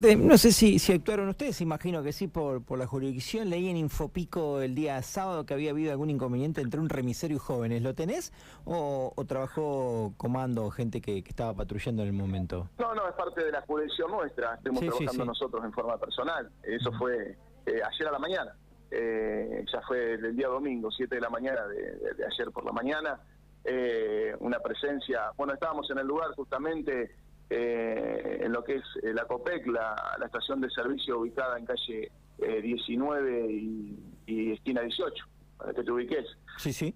No sé si, si actuaron ustedes, imagino que sí, por, por la jurisdicción. Leí en Infopico el día sábado que había habido algún inconveniente entre un remisero y jóvenes. ¿Lo tenés o, trabajó comando gente que, estaba patrullando en el momento? No, no, es parte de la jurisdicción nuestra. Estamos trabajando nosotros en forma personal. Eso fue eh, ayer a la mañana. Eh, ya fue el día domingo, 7 de la mañana de, ayer por la mañana. Eh, una presencia, bueno, estábamos en el lugar justamente eh, en lo que es eh, la COPEC, la, estación de servicio ubicada en calle 19 eh, y, esquina 18, para que te ubiques. Sí, sí.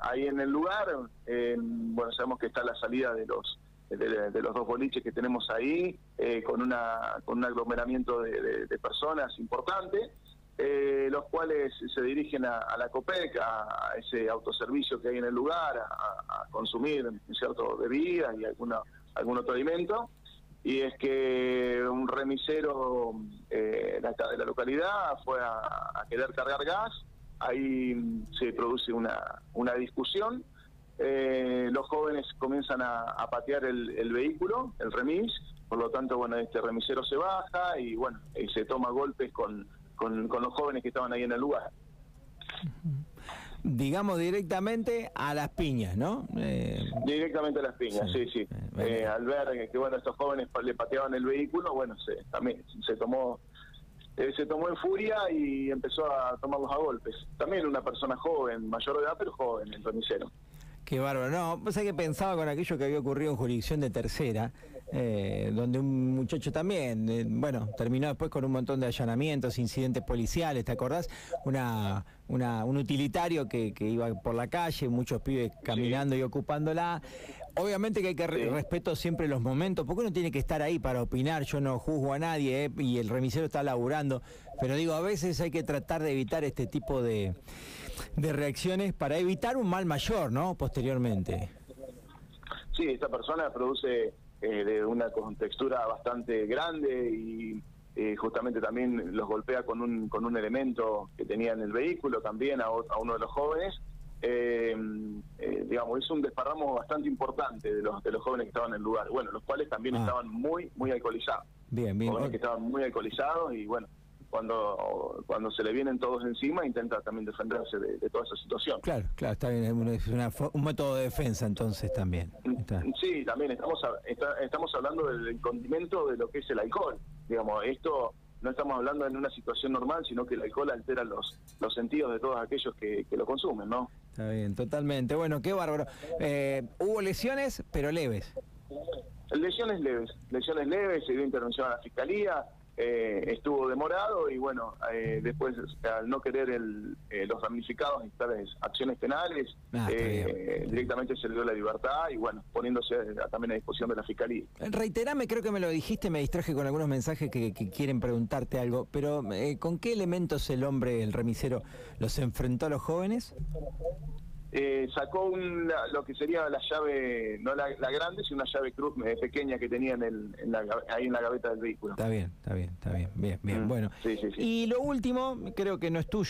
ahí en el lugar, bueno, sabemos que está la salida de los de, los dos boliches que tenemos ahí, con una con un aglomeramiento de, personas importante. los cuales se dirigen a, la COPEC, a, ese autoservicio que hay en el lugar, a, a consumir cierto bebidas y alguna algún otro alimento, y es que un remisero eh, de la localidad fue a, querer cargar gas, ahí se produce una, una discusión, eh, los jóvenes comienzan a, patear el, vehículo, el remis, por lo tanto, bueno, este remisero se baja y bueno, y se toma golpes con, con, con los jóvenes que estaban ahí en el lugar digamos directamente a las piñas, ¿no? Eh, directamente a las piñas, sí, sí. Eh, eh, al ver que bueno estos jóvenes le pateaban el vehículo, bueno, se, también se tomó se tomó en furia y empezó a tomarlos a golpes. También una persona joven, mayor de edad, pero joven, el remisero. Qué bárbaro. No, pues hay que pensaba con aquello que había ocurrido en jurisdicción de tercera, eh, donde un muchacho también, eh, bueno, terminó después con un montón de allanamientos, incidentes policiales, ¿te acordás? Una, una, un utilitario que, que iba por la calle, muchos pibes caminando y ocupándola. Obviamente que hay que respeto siempre los momentos, porque uno tiene que estar ahí para opinar, yo no juzgo a nadie eh, y el remisero está laburando, pero digo, a veces hay que tratar de evitar este tipo de, de reacciones para evitar un mal mayor, ¿no? Posteriormente. Sí, esta persona produce eh, de una contextura bastante grande y eh, justamente también los golpea con un, con un elemento que tenía en el vehículo también a, uno de los jóvenes. Eh, digamos, es un desparramo bastante importante de los de los jóvenes que estaban en el lugar, bueno, los cuales también ah. estaban muy muy alcoholizados. Bien, bien. Jóvenes que estaban muy alcoholizados y bueno, cuando cuando se le vienen todos encima intenta también defenderse de, toda esa situación. Claro, claro, está bien, es un método de defensa entonces también. Sí, también estamos estamos hablando del condimento de lo que es el alcohol. Digamos, esto no estamos hablando en una situación normal, sino que el alcohol altera los, los sentidos de todos aquellos que, lo consumen, ¿no? Está bien, totalmente. Bueno, qué bárbaro. Eh, hubo lesiones, pero leves. Lesiones leves, lesiones leves, se dio intervención a la fiscalía, eh, estuvo demorado y bueno, eh, después al no querer el, eh, los damnificados tales acciones penales, ah, directamente se le dio la libertad y bueno, poniéndose también a disposición de la Fiscalía. Reiterame, creo que me lo dijiste, me distraje con algunos mensajes que, quieren preguntarte algo, pero ¿con qué elementos el hombre, el remisero, los enfrentó a los jóvenes? Eh, sacó un, lo que sería la llave, no la, grande, sino una llave cruz eh, pequeña que tenía en el, ahí en la gaveta del vehículo. Está bien, está bien, está bien, bien, bien. Mm, bueno. Sí, sí, sí. Y lo último, creo que no es tuyo.